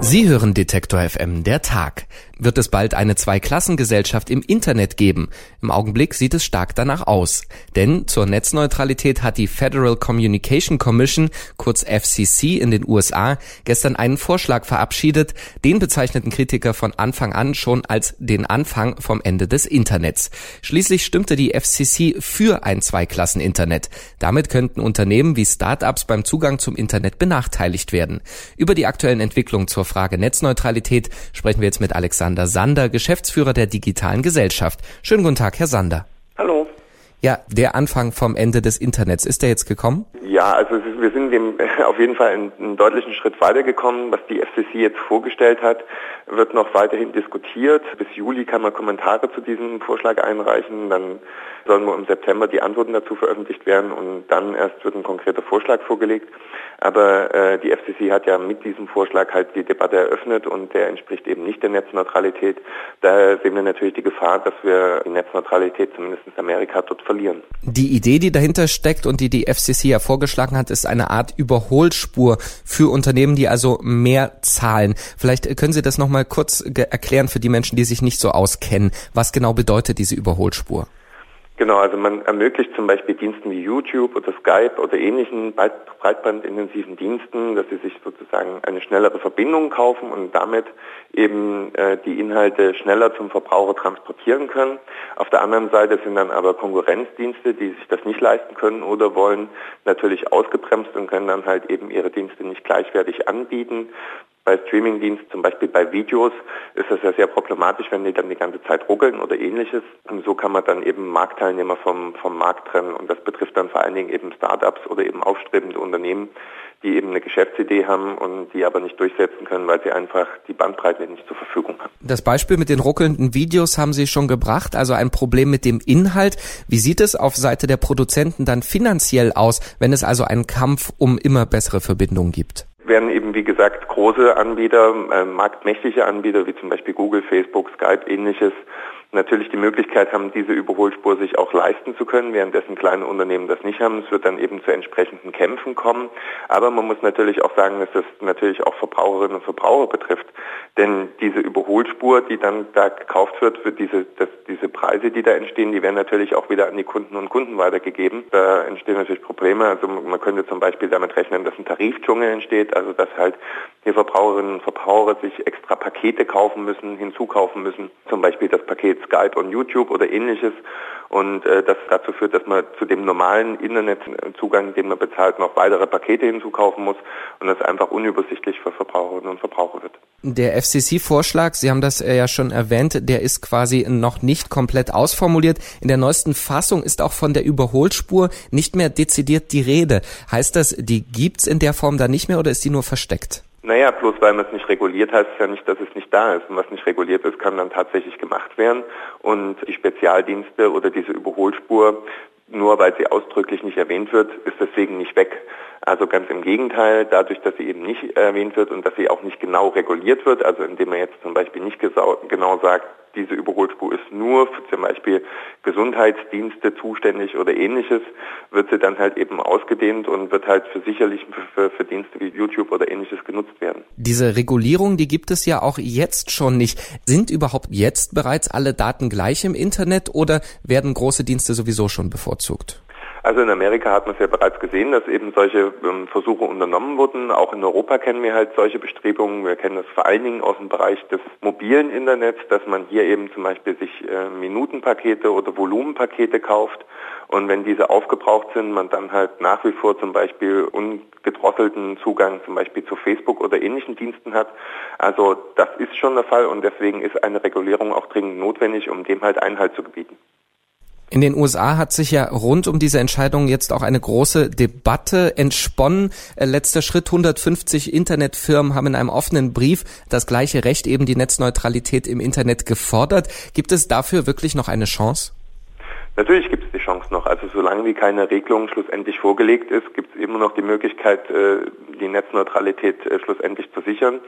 Sie hören Detektor FM, der Tag. Wird es bald eine Zweiklassengesellschaft im Internet geben? Im Augenblick sieht es stark danach aus. Denn zur Netzneutralität hat die Federal Communication Commission, kurz FCC in den USA, gestern einen Vorschlag verabschiedet. Den bezeichneten Kritiker von Anfang an schon als den Anfang vom Ende des Internets. Schließlich stimmte die FCC für ein Zweiklassen-Internet. Damit könnten Unternehmen wie Startups beim Zugang zum Internet benachteiligt werden. Über die aktuellen Entwicklungen zur Frage Netzneutralität sprechen wir jetzt mit Alexander Sander, Geschäftsführer der Digitalen Gesellschaft. Schönen guten Tag, Herr Sander. Ja, der Anfang vom Ende des Internets, ist der jetzt gekommen? Ja, also wir sind dem auf jeden Fall einen, einen, deutlichen Schritt weitergekommen. Was die FCC jetzt vorgestellt hat, wird noch weiterhin diskutiert. Bis Juli kann man Kommentare zu diesem Vorschlag einreichen. Dann sollen wohl im September die Antworten dazu veröffentlicht werden und dann erst wird ein konkreter Vorschlag vorgelegt. Aber äh, die FCC hat ja mit diesem Vorschlag halt die Debatte eröffnet und der entspricht eben nicht der Netzneutralität. Daher sehen wir natürlich die Gefahr, dass wir die Netzneutralität zumindest in Amerika dort verlieren. Die Idee, die dahinter steckt und die die FCC ja vorgeschlagen hat, ist eine Art Überholspur für Unternehmen, die also mehr zahlen. Vielleicht können Sie das nochmal kurz erklären für die Menschen, die sich nicht so auskennen. Was genau bedeutet diese Überholspur? Genau, also man ermöglicht zum Beispiel Diensten wie YouTube oder Skype oder ähnlichen breitbandintensiven Diensten, dass sie sich sozusagen eine schnellere Verbindung kaufen und damit eben äh, die Inhalte schneller zum Verbraucher transportieren können. Auf der anderen Seite sind dann aber Konkurrenzdienste, die sich das nicht leisten können oder wollen, natürlich ausgebremst und können dann halt eben ihre Dienste nicht gleichwertig anbieten bei Streamingdiensten, zum Beispiel bei Videos, ist das ja sehr problematisch, wenn die dann die ganze Zeit ruckeln oder ähnliches. Und so kann man dann eben Marktteilnehmer vom, vom Markt trennen. Und das betrifft dann vor allen Dingen eben Startups oder eben aufstrebende Unternehmen, die eben eine Geschäftsidee haben und die aber nicht durchsetzen können, weil sie einfach die Bandbreite nicht zur Verfügung haben. Das Beispiel mit den ruckelnden Videos haben Sie schon gebracht, also ein Problem mit dem Inhalt. Wie sieht es auf Seite der Produzenten dann finanziell aus, wenn es also einen Kampf um immer bessere Verbindungen gibt? Werden eben, wie gesagt, große Anbieter, äh, marktmächtige Anbieter, wie zum Beispiel Google, Facebook, Skype, ähnliches, natürlich die Möglichkeit haben, diese Überholspur sich auch leisten zu können, währenddessen kleine Unternehmen das nicht haben. Es wird dann eben zu entsprechenden Kämpfen kommen. Aber man muss natürlich auch sagen, dass das natürlich auch Verbraucherinnen und Verbraucher betrifft. Denn diese Überholspur, die dann da gekauft wird für diese, das, diese Preise, die da entstehen, die werden natürlich auch wieder an die Kunden und Kunden weitergegeben. Da entstehen natürlich Probleme. Also man könnte zum Beispiel damit rechnen, dass ein Tarifdschungel entsteht, also dass halt die Verbraucherinnen und Verbraucher sich extra Pakete kaufen müssen, hinzukaufen müssen. Zum Beispiel das Paket Skype und YouTube oder ähnliches. Und äh, das dazu führt, dass man zu dem normalen Internetzugang, den man bezahlt, noch weitere Pakete hinzukaufen muss und das einfach unübersichtlich für Verbraucherinnen und Verbraucher wird. Der FCC-Vorschlag, Sie haben das äh, ja schon erwähnt, der ist quasi noch nicht komplett ausformuliert. In der neuesten Fassung ist auch von der Überholspur nicht mehr dezidiert die Rede. Heißt das, die gibt's in der Form da nicht mehr oder ist die nur versteckt? Naja, bloß weil man es nicht reguliert, heißt es ja nicht, dass es nicht da ist. Und was nicht reguliert ist, kann dann tatsächlich gemacht werden. Und die Spezialdienste oder diese Überholspur, nur weil sie ausdrücklich nicht erwähnt wird, ist deswegen nicht weg. Also ganz im Gegenteil, dadurch, dass sie eben nicht erwähnt wird und dass sie auch nicht genau reguliert wird, also indem man jetzt zum Beispiel nicht genau sagt, diese Überholspur ist nur für zum Beispiel Gesundheitsdienste zuständig oder ähnliches, wird sie dann halt eben ausgedehnt und wird halt für sicherlich für, für Dienste wie YouTube oder ähnliches genutzt werden. Diese Regulierung, die gibt es ja auch jetzt schon nicht. Sind überhaupt jetzt bereits alle Daten gleich im Internet oder werden große Dienste sowieso schon bevorzugt? Also in Amerika hat man es ja bereits gesehen, dass eben solche ähm, Versuche unternommen wurden. Auch in Europa kennen wir halt solche Bestrebungen. Wir kennen das vor allen Dingen aus dem Bereich des mobilen Internets, dass man hier eben zum Beispiel sich äh, Minutenpakete oder Volumenpakete kauft. Und wenn diese aufgebraucht sind, man dann halt nach wie vor zum Beispiel ungedrosselten Zugang zum Beispiel zu Facebook oder ähnlichen Diensten hat. Also das ist schon der Fall und deswegen ist eine Regulierung auch dringend notwendig, um dem halt Einhalt zu gebieten. In den USA hat sich ja rund um diese Entscheidung jetzt auch eine große Debatte entsponnen. Äh, letzter Schritt, 150 Internetfirmen haben in einem offenen Brief das gleiche Recht, eben die Netzneutralität im Internet gefordert. Gibt es dafür wirklich noch eine Chance? Natürlich gibt es die Chance noch. Also solange wie keine Regelung schlussendlich vorgelegt ist, gibt es immer noch die Möglichkeit, äh, die Netzneutralität äh, schlussendlich zu sichern.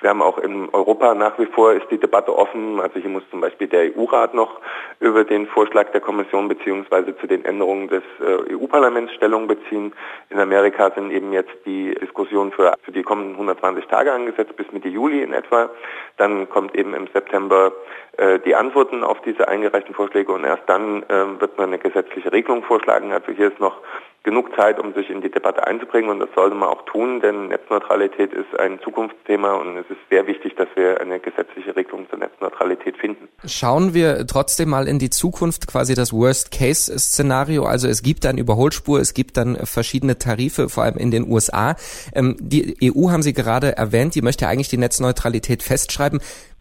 Wir haben auch in Europa nach wie vor ist die Debatte offen. Also hier muss zum Beispiel der EU-Rat noch über den Vorschlag der Kommission beziehungsweise zu den Änderungen des äh, EU-Parlaments Stellung beziehen. In Amerika sind eben jetzt die Diskussionen für, für die kommenden 120 Tage angesetzt bis Mitte Juli in etwa. Dann kommt eben im September äh, die Antworten auf diese eingereichten Vorschläge und erst dann äh, wird man eine gesetzliche Regelung vorschlagen. Also hier ist noch genug Zeit, um sich in die Debatte einzubringen und das sollte man auch tun, denn Netzneutralität ist ein Zukunftsthema und es ist sehr wichtig, dass wir eine gesetzliche Regelung zur Netzneutralität finden. Schauen wir trotzdem mal in die Zukunft, quasi das Worst-Case-Szenario. Also es gibt dann Überholspur, es gibt dann verschiedene Tarife, vor allem in den USA. Ähm, die EU haben Sie gerade erwähnt, die möchte eigentlich die Netzneutralität festschreiben.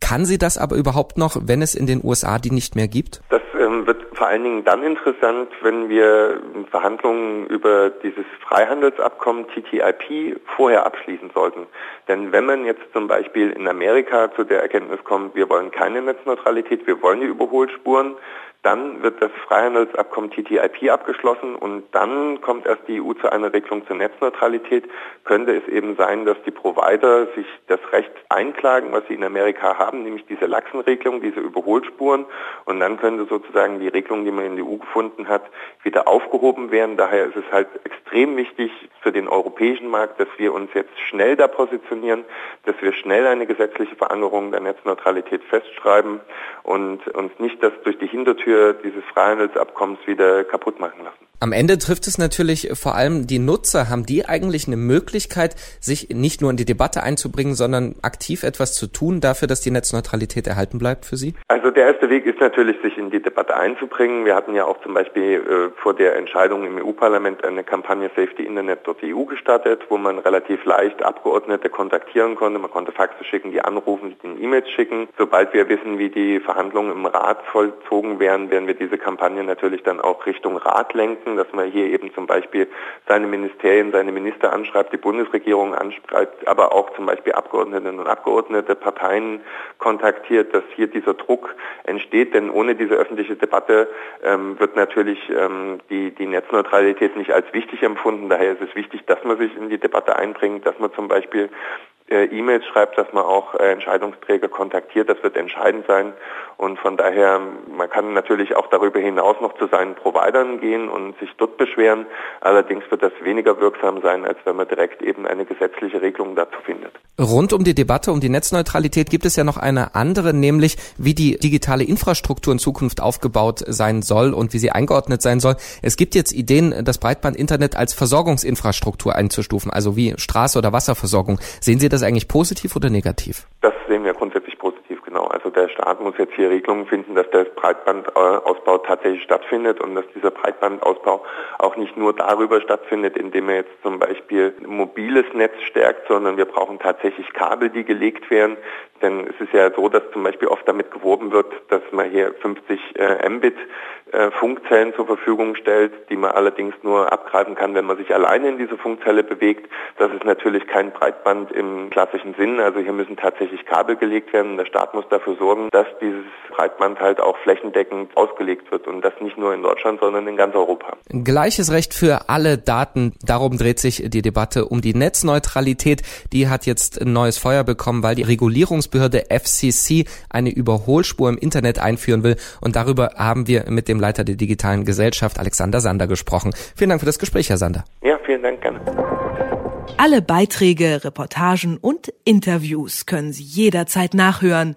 Kann sie das aber überhaupt noch, wenn es in den USA die nicht mehr gibt? Das vor allen Dingen dann interessant, wenn wir Verhandlungen über dieses Freihandelsabkommen TTIP vorher abschließen sollten. Denn wenn man jetzt zum Beispiel in Amerika zu der Erkenntnis kommt, wir wollen keine Netzneutralität, wir wollen die Überholspuren, dann wird das Freihandelsabkommen TTIP abgeschlossen und dann kommt erst die EU zu einer Regelung zur Netzneutralität. Könnte es eben sein, dass die Provider sich das Recht einklagen, was sie in Amerika haben, nämlich diese Lachsenregelung, diese Überholspuren. Und dann könnte sozusagen die Regelung, die man in der EU gefunden hat, wieder aufgehoben werden. Daher ist es halt extrem wichtig für den europäischen Markt, dass wir uns jetzt schnell da positionieren, dass wir schnell eine gesetzliche Verankerung der Netzneutralität festschreiben und uns nicht das durch die Hintertür für dieses Freihandelsabkommens wieder kaputt machen lassen. Am Ende trifft es natürlich vor allem die Nutzer. Haben die eigentlich eine Möglichkeit, sich nicht nur in die Debatte einzubringen, sondern aktiv etwas zu tun dafür, dass die Netzneutralität erhalten bleibt für Sie? Also der erste Weg ist natürlich, sich in die Debatte einzubringen. Wir hatten ja auch zum Beispiel äh, vor der Entscheidung im EU-Parlament eine Kampagne safetyinternet.eu gestartet, wo man relativ leicht Abgeordnete kontaktieren konnte. Man konnte Faxe schicken, die anrufen, die E-Mails schicken. Sobald wir wissen, wie die Verhandlungen im Rat vollzogen werden, werden wir diese Kampagne natürlich dann auch Richtung Rat lenken dass man hier eben zum Beispiel seine Ministerien, seine Minister anschreibt, die Bundesregierung anschreibt, aber auch zum Beispiel Abgeordnetinnen und Abgeordnete, Parteien kontaktiert, dass hier dieser Druck entsteht. Denn ohne diese öffentliche Debatte ähm, wird natürlich ähm, die, die Netzneutralität nicht als wichtig empfunden. Daher ist es wichtig, dass man sich in die Debatte einbringt, dass man zum Beispiel äh, E-Mails schreibt, dass man auch äh, Entscheidungsträger kontaktiert. Das wird entscheidend sein. Und von daher, man kann natürlich auch darüber hinaus noch zu seinen Providern gehen und sich dort beschweren. Allerdings wird das weniger wirksam sein, als wenn man direkt eben eine gesetzliche Regelung dazu findet. Rund um die Debatte um die Netzneutralität gibt es ja noch eine andere, nämlich wie die digitale Infrastruktur in Zukunft aufgebaut sein soll und wie sie eingeordnet sein soll. Es gibt jetzt Ideen, das Breitbandinternet als Versorgungsinfrastruktur einzustufen, also wie Straße oder Wasserversorgung. Sehen Sie das eigentlich positiv oder negativ? Das sehen wir grundsätzlich positiv, genau. Also der Staat muss jetzt hier Regelungen finden, dass der Breitbandausbau tatsächlich stattfindet und dass dieser Breitbandausbau auch nicht nur darüber stattfindet, indem er jetzt zum Beispiel ein mobiles Netz stärkt, sondern wir brauchen tatsächlich Kabel, die gelegt werden. Denn es ist ja so, dass zum Beispiel oft damit geworben wird, dass man hier 50 äh, Mbit äh, Funkzellen zur Verfügung stellt, die man allerdings nur abgreifen kann, wenn man sich alleine in diese Funkzelle bewegt. Das ist natürlich kein Breitband im klassischen Sinn. Also hier müssen tatsächlich Kabel gelegt werden. Der Staat muss dafür sorgen, dass dieses Breitband halt auch flächendeckend ausgelegt wird und das nicht nur in Deutschland, sondern in ganz Europa. Gleiches Recht für alle Daten. Darum dreht sich die Debatte um die Netzneutralität. Die hat jetzt ein neues Feuer bekommen, weil die Regulierungsbehörde FCC eine Überholspur im Internet einführen will. Und darüber haben wir mit dem Leiter der digitalen Gesellschaft, Alexander Sander, gesprochen. Vielen Dank für das Gespräch, Herr Sander. Ja, vielen Dank, gerne. Alle Beiträge, Reportagen und Interviews können Sie jederzeit nachhören